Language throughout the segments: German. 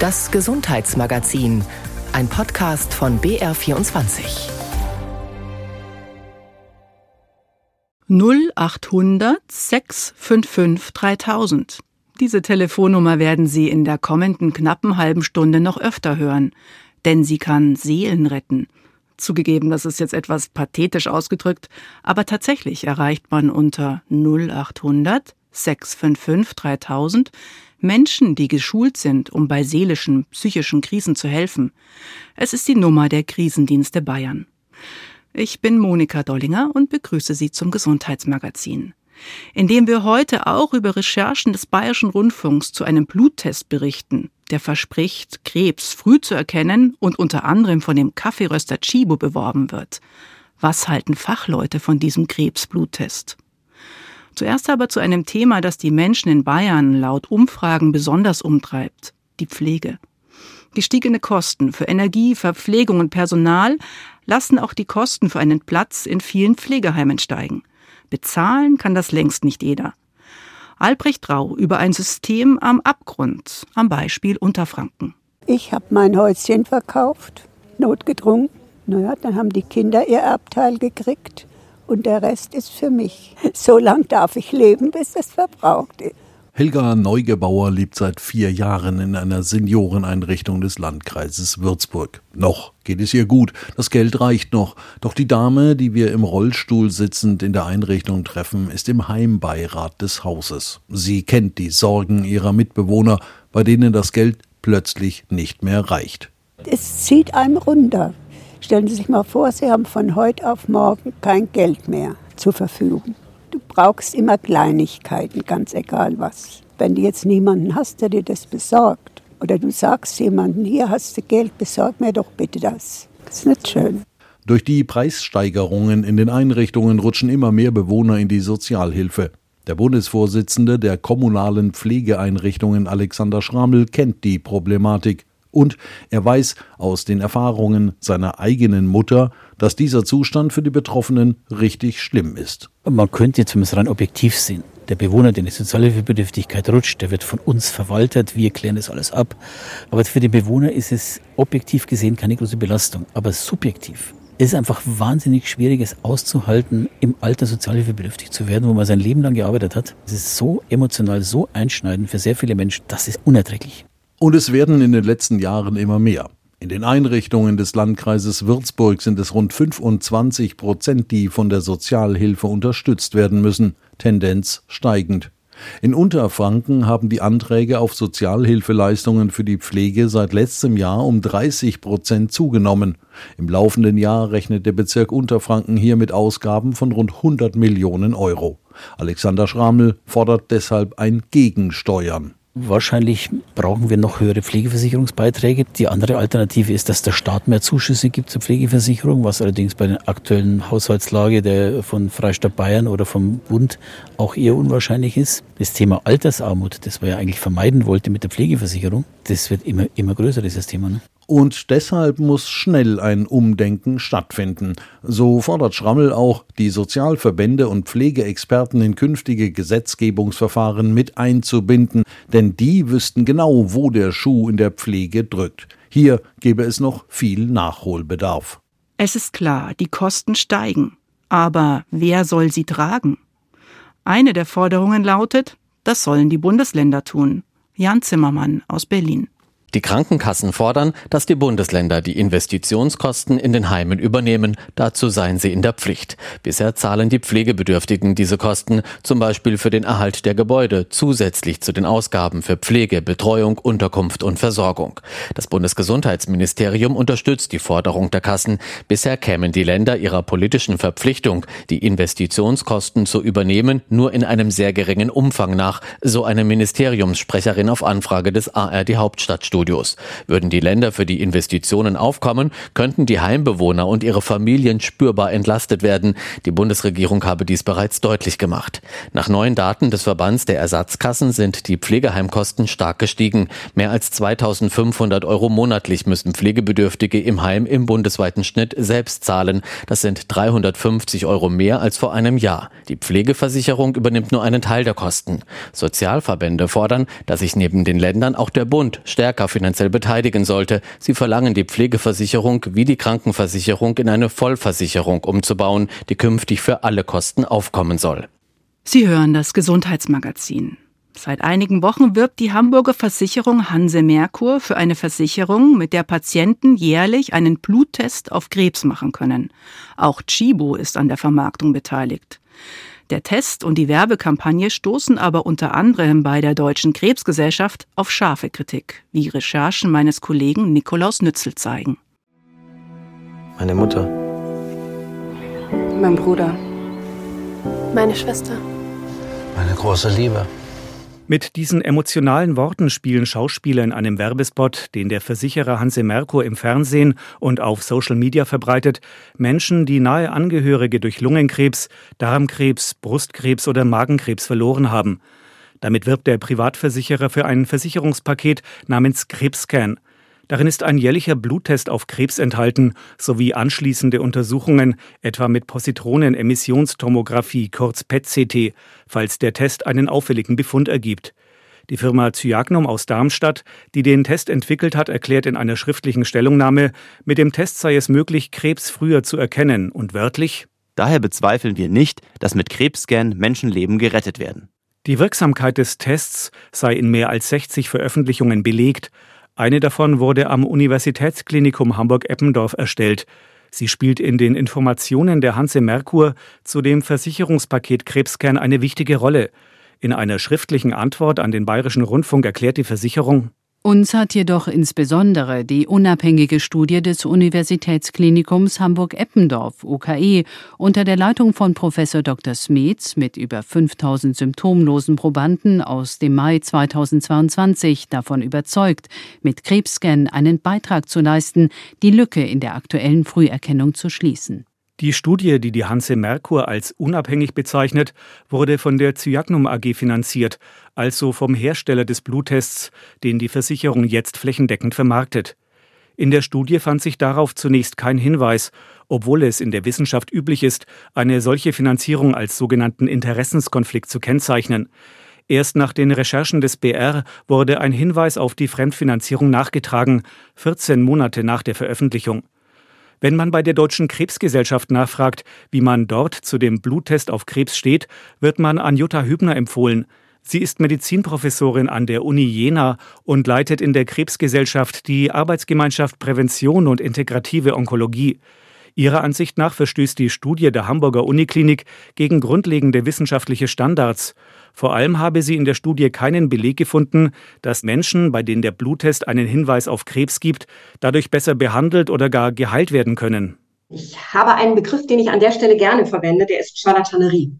Das Gesundheitsmagazin, ein Podcast von BR24. 0800 655 3000. Diese Telefonnummer werden Sie in der kommenden knappen halben Stunde noch öfter hören, denn sie kann Seelen retten. Zugegeben, das ist jetzt etwas pathetisch ausgedrückt, aber tatsächlich erreicht man unter 0800 655 3000 Menschen, die geschult sind, um bei seelischen, psychischen Krisen zu helfen. Es ist die Nummer der Krisendienste Bayern. Ich bin Monika Dollinger und begrüße Sie zum Gesundheitsmagazin, in dem wir heute auch über Recherchen des Bayerischen Rundfunks zu einem Bluttest berichten, der verspricht, Krebs früh zu erkennen und unter anderem von dem Kaffeeröster Chibo beworben wird. Was halten Fachleute von diesem Krebsbluttest? Zuerst aber zu einem Thema, das die Menschen in Bayern laut Umfragen besonders umtreibt, die Pflege. Gestiegene Kosten für Energie, Verpflegung und Personal lassen auch die Kosten für einen Platz in vielen Pflegeheimen steigen. Bezahlen kann das längst nicht jeder. Albrecht Rau über ein System am Abgrund, am Beispiel Unterfranken. Ich habe mein Häuschen verkauft, notgedrungen. Naja, dann haben die Kinder ihr Erbteil gekriegt und der Rest ist für mich. So lange darf ich leben, bis es verbraucht ist. Helga Neugebauer lebt seit vier Jahren in einer Senioreneinrichtung des Landkreises Würzburg. Noch geht es ihr gut, das Geld reicht noch. Doch die Dame, die wir im Rollstuhl sitzend in der Einrichtung treffen, ist im Heimbeirat des Hauses. Sie kennt die Sorgen ihrer Mitbewohner, bei denen das Geld plötzlich nicht mehr reicht. Es zieht einem runter. Stellen Sie sich mal vor, Sie haben von heute auf morgen kein Geld mehr zur Verfügung. Du brauchst immer Kleinigkeiten, ganz egal was. Wenn du jetzt niemanden hast, der dir das besorgt, oder du sagst jemandem, hier hast du Geld, besorg mir doch bitte das. Das ist nicht schön. Durch die Preissteigerungen in den Einrichtungen rutschen immer mehr Bewohner in die Sozialhilfe. Der Bundesvorsitzende der kommunalen Pflegeeinrichtungen Alexander Schramel kennt die Problematik. Und er weiß aus den Erfahrungen seiner eigenen Mutter, dass dieser Zustand für die Betroffenen richtig schlimm ist. Man könnte es rein objektiv sehen, der Bewohner, der in die Sozialhilfebedürftigkeit rutscht, der wird von uns verwaltet, wir klären das alles ab. Aber für den Bewohner ist es objektiv gesehen keine große Belastung, aber subjektiv. Es ist einfach wahnsinnig schwierig, es auszuhalten, im Alter sozialhilfebedürftig zu werden, wo man sein Leben lang gearbeitet hat. Es ist so emotional, so einschneidend für sehr viele Menschen, das ist unerträglich. Und es werden in den letzten Jahren immer mehr. In den Einrichtungen des Landkreises Würzburg sind es rund 25 Prozent, die von der Sozialhilfe unterstützt werden müssen, Tendenz steigend. In Unterfranken haben die Anträge auf Sozialhilfeleistungen für die Pflege seit letztem Jahr um 30 Prozent zugenommen. Im laufenden Jahr rechnet der Bezirk Unterfranken hier mit Ausgaben von rund 100 Millionen Euro. Alexander Schramel fordert deshalb ein Gegensteuern. Wahrscheinlich brauchen wir noch höhere Pflegeversicherungsbeiträge. Die andere Alternative ist, dass der Staat mehr Zuschüsse gibt zur Pflegeversicherung, was allerdings bei der aktuellen Haushaltslage der von Freistaat Bayern oder vom Bund auch eher unwahrscheinlich ist. Das Thema Altersarmut, das man ja eigentlich vermeiden wollte mit der Pflegeversicherung, das wird immer, immer größer, dieses Thema. Ne? Und deshalb muss schnell ein Umdenken stattfinden. So fordert Schrammel auch, die Sozialverbände und Pflegeexperten in künftige Gesetzgebungsverfahren mit einzubinden, denn die wüssten genau, wo der Schuh in der Pflege drückt. Hier gäbe es noch viel Nachholbedarf. Es ist klar, die Kosten steigen. Aber wer soll sie tragen? Eine der Forderungen lautet, das sollen die Bundesländer tun. Jan Zimmermann aus Berlin. Die Krankenkassen fordern, dass die Bundesländer die Investitionskosten in den Heimen übernehmen. Dazu seien sie in der Pflicht. Bisher zahlen die Pflegebedürftigen diese Kosten, zum Beispiel für den Erhalt der Gebäude, zusätzlich zu den Ausgaben für Pflege, Betreuung, Unterkunft und Versorgung. Das Bundesgesundheitsministerium unterstützt die Forderung der Kassen. Bisher kämen die Länder ihrer politischen Verpflichtung, die Investitionskosten zu übernehmen, nur in einem sehr geringen Umfang nach, so eine Ministeriumssprecherin auf Anfrage des ARD Hauptstadtstudios. Fitnessstudios. Würden die Länder für die Investitionen aufkommen, könnten die Heimbewohner und ihre Familien spürbar entlastet werden. Die Bundesregierung habe dies bereits deutlich gemacht. Nach neuen Daten des Verbands der Ersatzkassen sind die Pflegeheimkosten stark gestiegen. Mehr als 2500 Euro monatlich müssen Pflegebedürftige im Heim im bundesweiten Schnitt selbst zahlen. Das sind 350 Euro mehr als vor einem Jahr. Die Pflegeversicherung übernimmt nur einen Teil der Kosten. Sozialverbände fordern, dass sich neben den Ländern auch der Bund stärker finanziell beteiligen sollte. Sie verlangen die Pflegeversicherung wie die Krankenversicherung in eine Vollversicherung umzubauen, die künftig für alle Kosten aufkommen soll. Sie hören das Gesundheitsmagazin. Seit einigen Wochen wirbt die Hamburger Versicherung Hanse Merkur für eine Versicherung, mit der Patienten jährlich einen Bluttest auf Krebs machen können. Auch Chibo ist an der Vermarktung beteiligt. Der Test und die Werbekampagne stoßen aber unter anderem bei der Deutschen Krebsgesellschaft auf scharfe Kritik, wie Recherchen meines Kollegen Nikolaus Nützel zeigen. Meine Mutter. Mein Bruder. Meine Schwester. Meine große Liebe. Mit diesen emotionalen Worten spielen Schauspieler in einem Werbespot, den der Versicherer Hanse Merkur im Fernsehen und auf Social Media verbreitet, Menschen, die nahe Angehörige durch Lungenkrebs, Darmkrebs, Brustkrebs oder Magenkrebs verloren haben. Damit wirbt der Privatversicherer für ein Versicherungspaket namens Krebscan. Darin ist ein jährlicher Bluttest auf Krebs enthalten, sowie anschließende Untersuchungen, etwa mit Positronenemissionstomographie, kurz PET-CT, falls der Test einen auffälligen Befund ergibt. Die Firma Cyagnum aus Darmstadt, die den Test entwickelt hat, erklärt in einer schriftlichen Stellungnahme, mit dem Test sei es möglich, Krebs früher zu erkennen und wörtlich Daher bezweifeln wir nicht, dass mit Krebsscan Menschenleben gerettet werden. Die Wirksamkeit des Tests sei in mehr als 60 Veröffentlichungen belegt, eine davon wurde am Universitätsklinikum Hamburg-Eppendorf erstellt. Sie spielt in den Informationen der Hanse Merkur zu dem Versicherungspaket Krebskern eine wichtige Rolle. In einer schriftlichen Antwort an den Bayerischen Rundfunk erklärt die Versicherung, uns hat jedoch insbesondere die unabhängige Studie des Universitätsklinikums Hamburg-Eppendorf UKE unter der Leitung von Professor Dr. Smets mit über 5000 symptomlosen Probanden aus dem Mai 2022 davon überzeugt, mit Krebsscan einen Beitrag zu leisten, die Lücke in der aktuellen Früherkennung zu schließen. Die Studie, die die Hanse Merkur als unabhängig bezeichnet, wurde von der Cyagnum AG finanziert, also vom Hersteller des Bluttests, den die Versicherung jetzt flächendeckend vermarktet. In der Studie fand sich darauf zunächst kein Hinweis, obwohl es in der Wissenschaft üblich ist, eine solche Finanzierung als sogenannten Interessenskonflikt zu kennzeichnen. Erst nach den Recherchen des BR wurde ein Hinweis auf die Fremdfinanzierung nachgetragen, 14 Monate nach der Veröffentlichung. Wenn man bei der Deutschen Krebsgesellschaft nachfragt, wie man dort zu dem Bluttest auf Krebs steht, wird man an Jutta Hübner empfohlen. Sie ist Medizinprofessorin an der Uni Jena und leitet in der Krebsgesellschaft die Arbeitsgemeinschaft Prävention und integrative Onkologie. Ihrer Ansicht nach verstößt die Studie der Hamburger Uniklinik gegen grundlegende wissenschaftliche Standards. Vor allem habe sie in der Studie keinen Beleg gefunden, dass Menschen, bei denen der Bluttest einen Hinweis auf Krebs gibt, dadurch besser behandelt oder gar geheilt werden können. Ich habe einen Begriff, den ich an der Stelle gerne verwende, der ist Charlatanerie.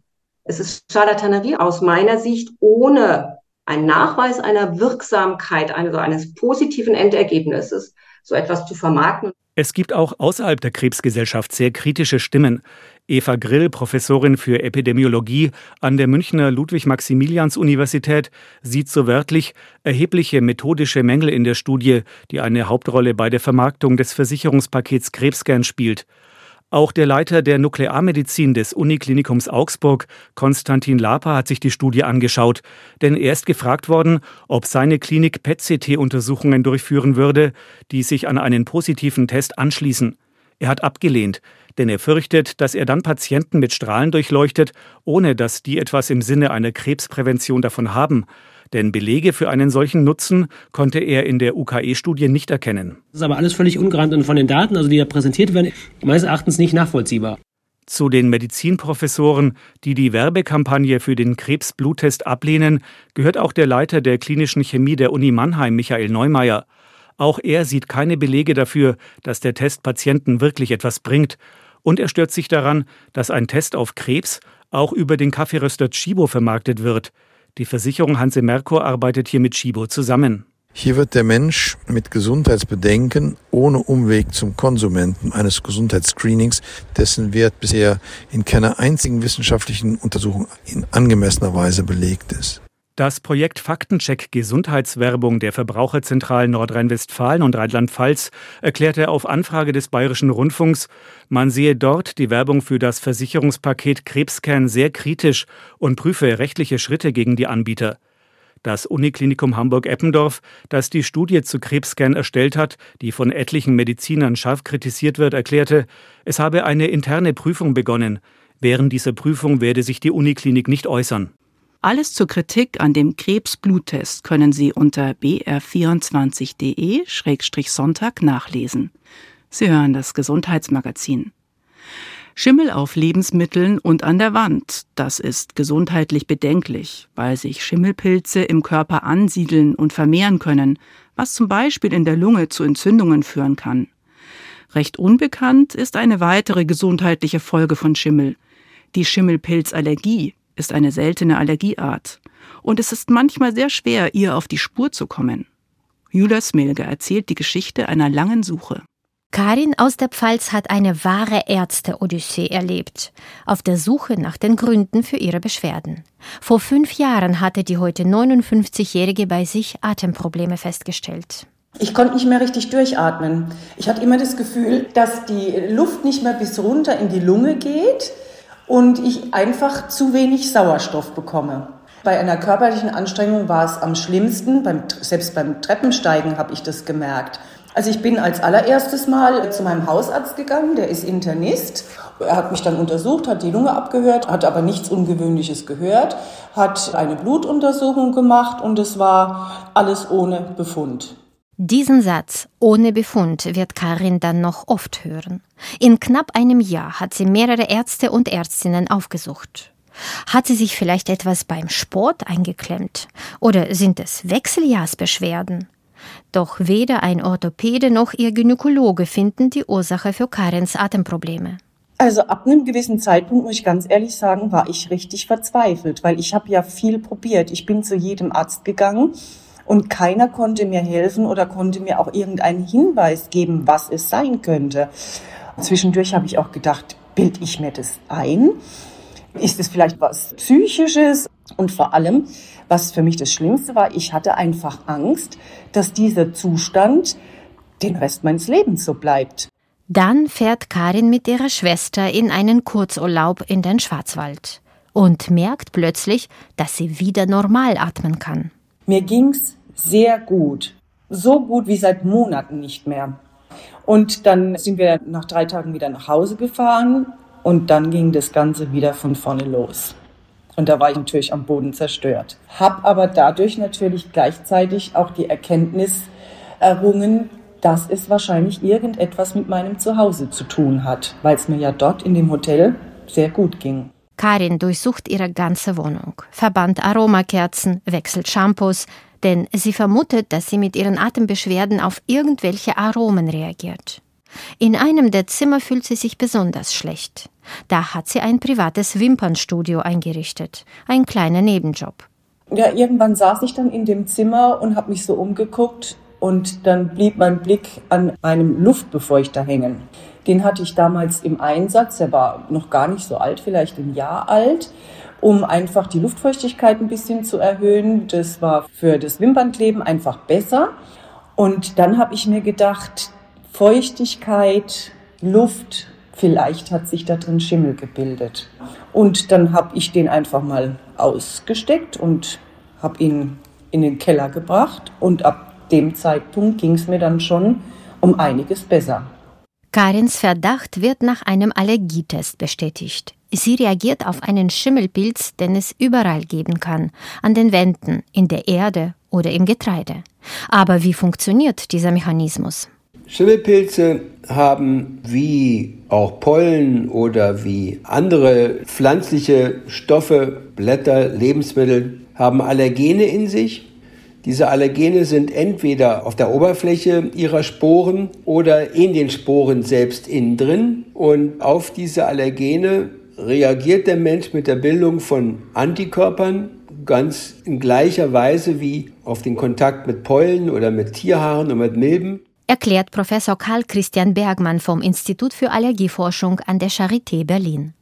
Es ist Charlatanerie aus meiner Sicht ohne einen Nachweis einer Wirksamkeit, also eines positiven Endergebnisses, so etwas zu vermarkten. Es gibt auch außerhalb der Krebsgesellschaft sehr kritische Stimmen. Eva Grill, Professorin für Epidemiologie an der Münchner Ludwig-Maximilians-Universität, sieht so wörtlich erhebliche methodische Mängel in der Studie, die eine Hauptrolle bei der Vermarktung des Versicherungspakets Krebscan spielt. Auch der Leiter der Nuklearmedizin des Uniklinikums Augsburg, Konstantin Lapa, hat sich die Studie angeschaut, denn er ist gefragt worden, ob seine Klinik PET-CT-Untersuchungen durchführen würde, die sich an einen positiven Test anschließen. Er hat abgelehnt, denn er fürchtet, dass er dann Patienten mit Strahlen durchleuchtet, ohne dass die etwas im Sinne einer Krebsprävention davon haben denn Belege für einen solchen Nutzen konnte er in der UKE-Studie nicht erkennen. Das ist aber alles völlig ungerannt und von den Daten, also die da präsentiert werden, meines Erachtens nicht nachvollziehbar. Zu den Medizinprofessoren, die die Werbekampagne für den Krebsbluttest ablehnen, gehört auch der Leiter der klinischen Chemie der Uni Mannheim, Michael Neumeier. Auch er sieht keine Belege dafür, dass der Test Patienten wirklich etwas bringt. Und er stört sich daran, dass ein Test auf Krebs auch über den Kaffeeröster Chibo vermarktet wird. Die Versicherung Hanse Merkur arbeitet hier mit Schibo zusammen. Hier wird der Mensch mit Gesundheitsbedenken ohne Umweg zum Konsumenten eines Gesundheitsscreenings, dessen Wert bisher in keiner einzigen wissenschaftlichen Untersuchung in angemessener Weise belegt ist. Das Projekt Faktencheck Gesundheitswerbung der Verbraucherzentralen Nordrhein-Westfalen und Rheinland-Pfalz erklärte auf Anfrage des Bayerischen Rundfunks, man sehe dort die Werbung für das Versicherungspaket Krebskern sehr kritisch und prüfe rechtliche Schritte gegen die Anbieter. Das Uniklinikum Hamburg-Eppendorf, das die Studie zu Krebsscan erstellt hat, die von etlichen Medizinern scharf kritisiert wird, erklärte, es habe eine interne Prüfung begonnen. Während dieser Prüfung werde sich die Uniklinik nicht äußern. Alles zur Kritik an dem Krebsbluttest können Sie unter br24.de-sonntag nachlesen. Sie hören das Gesundheitsmagazin. Schimmel auf Lebensmitteln und an der Wand, das ist gesundheitlich bedenklich, weil sich Schimmelpilze im Körper ansiedeln und vermehren können, was zum Beispiel in der Lunge zu Entzündungen führen kann. Recht unbekannt ist eine weitere gesundheitliche Folge von Schimmel, die Schimmelpilzallergie, ist eine seltene Allergieart und es ist manchmal sehr schwer, ihr auf die Spur zu kommen. Julia Smilge erzählt die Geschichte einer langen Suche. Karin aus der Pfalz hat eine wahre Ärzte-Odyssee erlebt, auf der Suche nach den Gründen für ihre Beschwerden. Vor fünf Jahren hatte die heute 59-Jährige bei sich Atemprobleme festgestellt. Ich konnte nicht mehr richtig durchatmen. Ich hatte immer das Gefühl, dass die Luft nicht mehr bis runter in die Lunge geht und ich einfach zu wenig Sauerstoff bekomme. Bei einer körperlichen Anstrengung war es am schlimmsten, beim, selbst beim Treppensteigen habe ich das gemerkt. Also ich bin als allererstes Mal zu meinem Hausarzt gegangen, der ist Internist. Er hat mich dann untersucht, hat die Lunge abgehört, hat aber nichts Ungewöhnliches gehört, hat eine Blutuntersuchung gemacht und es war alles ohne Befund. Diesen Satz ohne Befund wird Karin dann noch oft hören. In knapp einem Jahr hat sie mehrere Ärzte und Ärztinnen aufgesucht. Hat sie sich vielleicht etwas beim Sport eingeklemmt? Oder sind es Wechseljahrsbeschwerden? Doch weder ein Orthopäde noch ihr Gynäkologe finden die Ursache für Karens Atemprobleme. Also ab einem gewissen Zeitpunkt, muss ich ganz ehrlich sagen, war ich richtig verzweifelt, weil ich habe ja viel probiert. Ich bin zu jedem Arzt gegangen und keiner konnte mir helfen oder konnte mir auch irgendeinen Hinweis geben, was es sein könnte. Zwischendurch habe ich auch gedacht, bild ich mir das ein? Ist es vielleicht was Psychisches? Und vor allem, was für mich das Schlimmste war, ich hatte einfach Angst, dass dieser Zustand den Rest meines Lebens so bleibt. Dann fährt Karin mit ihrer Schwester in einen Kurzurlaub in den Schwarzwald und merkt plötzlich, dass sie wieder normal atmen kann. Mir ging's sehr gut. So gut wie seit Monaten nicht mehr. Und dann sind wir nach drei Tagen wieder nach Hause gefahren und dann ging das Ganze wieder von vorne los. Und da war ich natürlich am Boden zerstört. Hab aber dadurch natürlich gleichzeitig auch die Erkenntnis errungen, dass es wahrscheinlich irgendetwas mit meinem Zuhause zu tun hat, weil es mir ja dort in dem Hotel sehr gut ging. Karin durchsucht ihre ganze Wohnung, verbannt Aromakerzen, wechselt Shampoos, denn sie vermutet, dass sie mit ihren Atembeschwerden auf irgendwelche Aromen reagiert. In einem der Zimmer fühlt sie sich besonders schlecht. Da hat sie ein privates Wimpernstudio eingerichtet, ein kleiner Nebenjob. Ja, irgendwann saß ich dann in dem Zimmer und habe mich so umgeguckt und dann blieb mein Blick an einem Luftbefeuchter hängen. Den hatte ich damals im Einsatz, der war noch gar nicht so alt, vielleicht ein Jahr alt um einfach die Luftfeuchtigkeit ein bisschen zu erhöhen. Das war für das Wimpernkleben einfach besser. Und dann habe ich mir gedacht, Feuchtigkeit, Luft, vielleicht hat sich da drin Schimmel gebildet. Und dann habe ich den einfach mal ausgesteckt und habe ihn in den Keller gebracht. Und ab dem Zeitpunkt ging es mir dann schon um einiges besser. Karins Verdacht wird nach einem Allergietest bestätigt. Sie reagiert auf einen Schimmelpilz, den es überall geben kann, an den Wänden, in der Erde oder im Getreide. Aber wie funktioniert dieser Mechanismus? Schimmelpilze haben wie auch Pollen oder wie andere pflanzliche Stoffe, Blätter, Lebensmittel, haben Allergene in sich. Diese Allergene sind entweder auf der Oberfläche ihrer Sporen oder in den Sporen selbst innen drin. Und auf diese Allergene reagiert der Mensch mit der Bildung von Antikörpern ganz in gleicher Weise wie auf den Kontakt mit Pollen oder mit Tierhaaren oder mit Milben. Erklärt Professor Karl Christian Bergmann vom Institut für Allergieforschung an der Charité Berlin.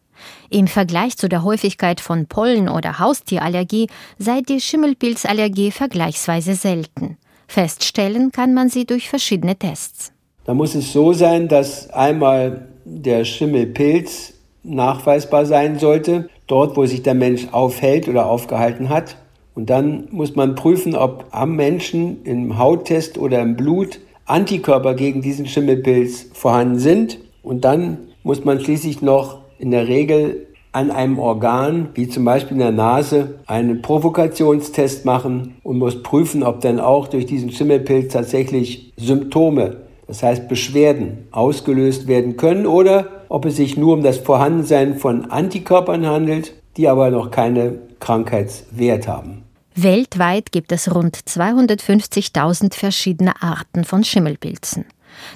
Im Vergleich zu der Häufigkeit von Pollen- oder Haustierallergie sei die Schimmelpilzallergie vergleichsweise selten. Feststellen kann man sie durch verschiedene Tests. Da muss es so sein, dass einmal der Schimmelpilz nachweisbar sein sollte, dort wo sich der Mensch aufhält oder aufgehalten hat. Und dann muss man prüfen, ob am Menschen im Hauttest oder im Blut Antikörper gegen diesen Schimmelpilz vorhanden sind. Und dann muss man schließlich noch in der Regel an einem Organ, wie zum Beispiel in der Nase, einen Provokationstest machen und muss prüfen, ob dann auch durch diesen Schimmelpilz tatsächlich Symptome, das heißt Beschwerden, ausgelöst werden können oder ob es sich nur um das Vorhandensein von Antikörpern handelt, die aber noch keine Krankheitswert haben. Weltweit gibt es rund 250.000 verschiedene Arten von Schimmelpilzen.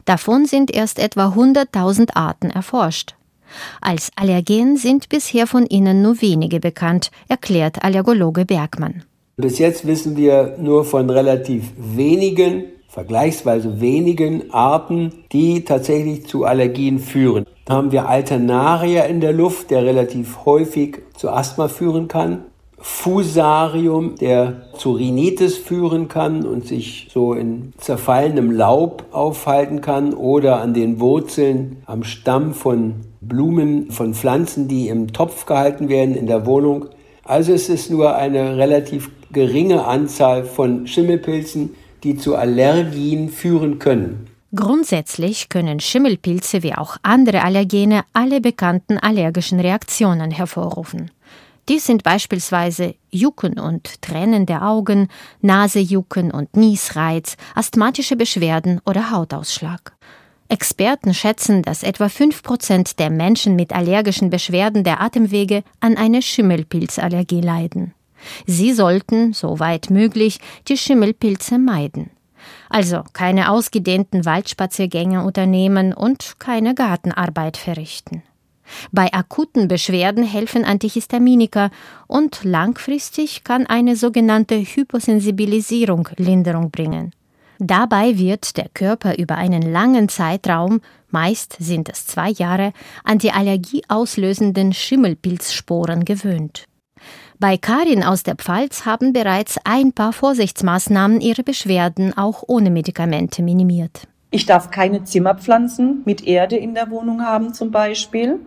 Davon sind erst etwa 100.000 Arten erforscht. Als Allergen sind bisher von ihnen nur wenige bekannt, erklärt Allergologe Bergmann. Bis jetzt wissen wir nur von relativ wenigen, vergleichsweise wenigen Arten, die tatsächlich zu Allergien führen. Haben wir Alternaria in der Luft, der relativ häufig zu Asthma führen kann. Fusarium, der zu Rhinitis führen kann und sich so in zerfallenem Laub aufhalten kann oder an den Wurzeln am Stamm von Blumen, von Pflanzen, die im Topf gehalten werden in der Wohnung. Also es ist nur eine relativ geringe Anzahl von Schimmelpilzen, die zu Allergien führen können. Grundsätzlich können Schimmelpilze wie auch andere Allergene alle bekannten allergischen Reaktionen hervorrufen. Dies sind beispielsweise Jucken und Tränen der Augen, Nasejucken und Niesreiz, asthmatische Beschwerden oder Hautausschlag. Experten schätzen, dass etwa 5% der Menschen mit allergischen Beschwerden der Atemwege an einer Schimmelpilzallergie leiden. Sie sollten, soweit möglich, die Schimmelpilze meiden. Also keine ausgedehnten Waldspaziergänge unternehmen und keine Gartenarbeit verrichten. Bei akuten Beschwerden helfen Antihistaminika und langfristig kann eine sogenannte Hyposensibilisierung Linderung bringen. Dabei wird der Körper über einen langen Zeitraum, meist sind es zwei Jahre, an die allergieauslösenden Schimmelpilzsporen gewöhnt. Bei Karin aus der Pfalz haben bereits ein paar Vorsichtsmaßnahmen ihre Beschwerden auch ohne Medikamente minimiert. Ich darf keine Zimmerpflanzen mit Erde in der Wohnung haben zum Beispiel.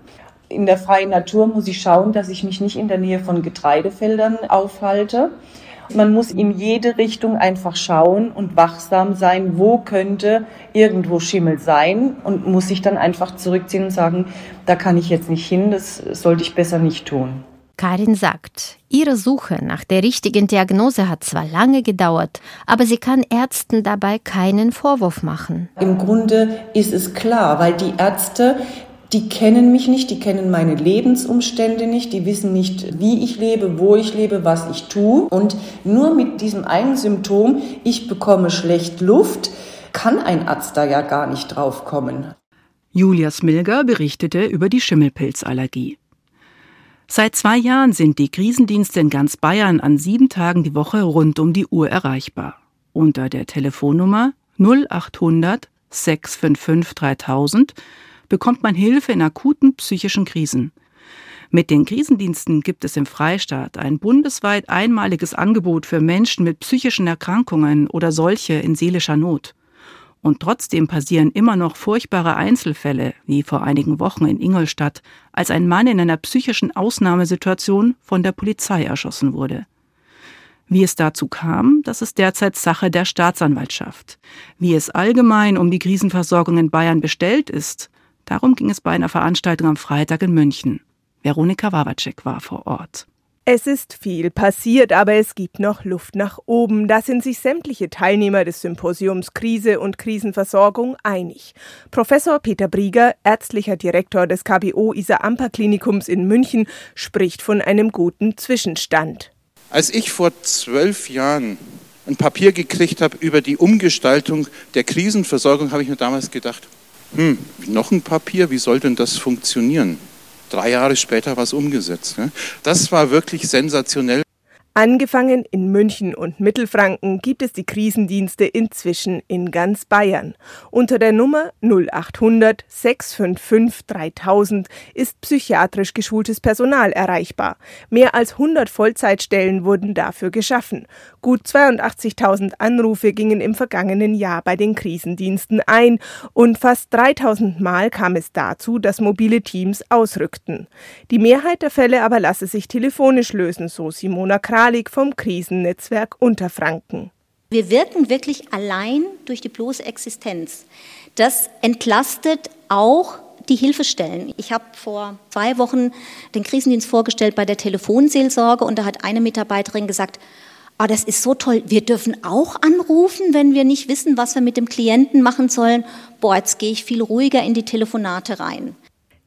In der freien Natur muss ich schauen, dass ich mich nicht in der Nähe von Getreidefeldern aufhalte. Man muss in jede Richtung einfach schauen und wachsam sein, wo könnte irgendwo Schimmel sein und muss sich dann einfach zurückziehen und sagen, da kann ich jetzt nicht hin, das sollte ich besser nicht tun. Karin sagt, ihre Suche nach der richtigen Diagnose hat zwar lange gedauert, aber sie kann Ärzten dabei keinen Vorwurf machen. Im Grunde ist es klar, weil die Ärzte, die kennen mich nicht, die kennen meine Lebensumstände nicht, die wissen nicht, wie ich lebe, wo ich lebe, was ich tue. Und nur mit diesem einen Symptom, ich bekomme schlecht Luft, kann ein Arzt da ja gar nicht drauf kommen. Julia Smilger berichtete über die Schimmelpilzallergie. Seit zwei Jahren sind die Krisendienste in ganz Bayern an sieben Tagen die Woche rund um die Uhr erreichbar. Unter der Telefonnummer 0800 655 3000 bekommt man Hilfe in akuten psychischen Krisen. Mit den Krisendiensten gibt es im Freistaat ein bundesweit einmaliges Angebot für Menschen mit psychischen Erkrankungen oder solche in seelischer Not. Und trotzdem passieren immer noch furchtbare Einzelfälle, wie vor einigen Wochen in Ingolstadt, als ein Mann in einer psychischen Ausnahmesituation von der Polizei erschossen wurde. Wie es dazu kam, das ist derzeit Sache der Staatsanwaltschaft. Wie es allgemein um die Krisenversorgung in Bayern bestellt ist, darum ging es bei einer Veranstaltung am Freitag in München. Veronika Wawacek war vor Ort. Es ist viel passiert, aber es gibt noch Luft nach oben. Da sind sich sämtliche Teilnehmer des Symposiums Krise und Krisenversorgung einig. Professor Peter Brieger, ärztlicher Direktor des KBO Isar Amper Klinikums in München, spricht von einem guten Zwischenstand. Als ich vor zwölf Jahren ein Papier gekriegt habe über die Umgestaltung der Krisenversorgung, habe ich mir damals gedacht, hm, noch ein Papier, wie soll denn das funktionieren? Drei Jahre später war es umgesetzt. Ne? Das war wirklich sensationell. Angefangen in München und Mittelfranken gibt es die Krisendienste inzwischen in ganz Bayern. Unter der Nummer 0800 655 3000 ist psychiatrisch geschultes Personal erreichbar. Mehr als 100 Vollzeitstellen wurden dafür geschaffen. Gut 82.000 Anrufe gingen im vergangenen Jahr bei den Krisendiensten ein und fast 3.000 Mal kam es dazu, dass mobile Teams ausrückten. Die Mehrheit der Fälle aber lasse sich telefonisch lösen, so Simona Kralik vom Krisennetzwerk Unterfranken. Wir wirken wirklich allein durch die bloße Existenz. Das entlastet auch die Hilfestellen. Ich habe vor zwei Wochen den Krisendienst vorgestellt bei der Telefonseelsorge und da hat eine Mitarbeiterin gesagt, oh, das ist so toll, wir dürfen auch anrufen, wenn wir nicht wissen, was wir mit dem Klienten machen sollen. Boah, jetzt gehe ich viel ruhiger in die Telefonate rein.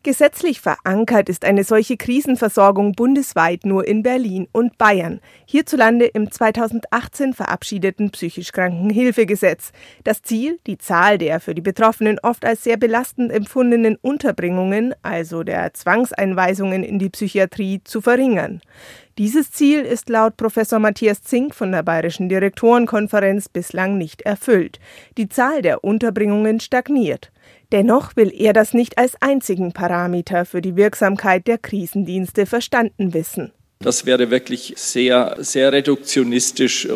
Gesetzlich verankert ist eine solche Krisenversorgung bundesweit nur in Berlin und Bayern. Hierzulande im 2018 verabschiedeten psychisch Krankenhilfegesetz. Das Ziel, die Zahl der für die Betroffenen oft als sehr belastend empfundenen Unterbringungen, also der Zwangseinweisungen in die Psychiatrie, zu verringern. Dieses Ziel ist laut Professor Matthias Zink von der Bayerischen Direktorenkonferenz bislang nicht erfüllt. Die Zahl der Unterbringungen stagniert. Dennoch will er das nicht als einzigen Parameter für die Wirksamkeit der Krisendienste verstanden wissen. Das wäre wirklich sehr, sehr reduktionistisch.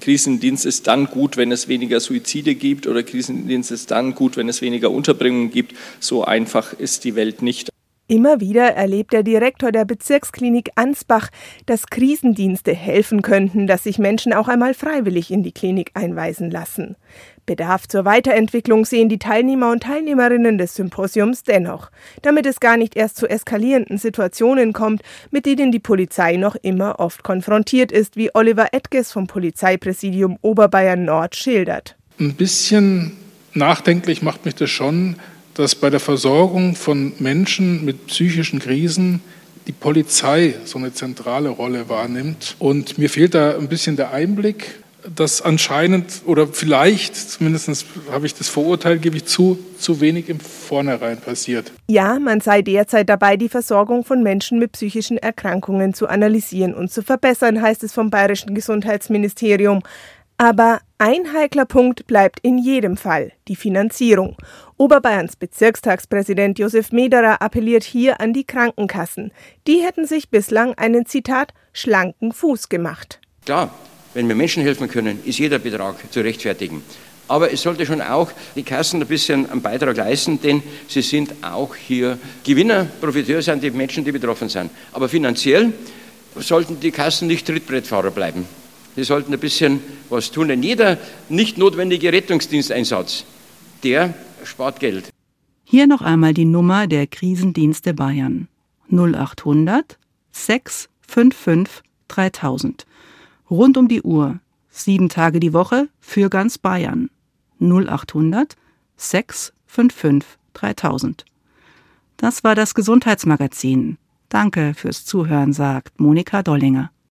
Krisendienst ist dann gut, wenn es weniger Suizide gibt oder Krisendienst ist dann gut, wenn es weniger Unterbringungen gibt. So einfach ist die Welt nicht. Immer wieder erlebt der Direktor der Bezirksklinik Ansbach, dass Krisendienste helfen könnten, dass sich Menschen auch einmal freiwillig in die Klinik einweisen lassen. Bedarf zur Weiterentwicklung sehen die Teilnehmer und Teilnehmerinnen des Symposiums dennoch, damit es gar nicht erst zu eskalierenden Situationen kommt, mit denen die Polizei noch immer oft konfrontiert ist, wie Oliver Edges vom Polizeipräsidium Oberbayern Nord schildert. Ein bisschen nachdenklich macht mich das schon, dass bei der Versorgung von Menschen mit psychischen Krisen die Polizei so eine zentrale Rolle wahrnimmt. Und mir fehlt da ein bisschen der Einblick, dass anscheinend oder vielleicht, zumindest habe ich das Vorurteil, gebe ich zu, zu wenig im Vornherein passiert. Ja, man sei derzeit dabei, die Versorgung von Menschen mit psychischen Erkrankungen zu analysieren und zu verbessern, heißt es vom Bayerischen Gesundheitsministerium. Aber ein heikler Punkt bleibt in jedem Fall die Finanzierung. Oberbayerns Bezirkstagspräsident Josef Mederer appelliert hier an die Krankenkassen. Die hätten sich bislang einen Zitat schlanken Fuß gemacht. Klar, wenn wir Menschen helfen können, ist jeder Betrag zu rechtfertigen. Aber es sollte schon auch die Kassen ein bisschen einen Beitrag leisten, denn sie sind auch hier Gewinner, Profiteur sind die Menschen, die betroffen sind. Aber finanziell sollten die Kassen nicht Trittbrettfahrer bleiben. Sie sollten ein bisschen was tun, denn jeder nicht notwendige Rettungsdiensteinsatz, der spart Geld. Hier noch einmal die Nummer der Krisendienste Bayern. 0800 655 3000. Rund um die Uhr, sieben Tage die Woche für ganz Bayern. 0800 655 3000. Das war das Gesundheitsmagazin. Danke fürs Zuhören, sagt Monika Dollinger.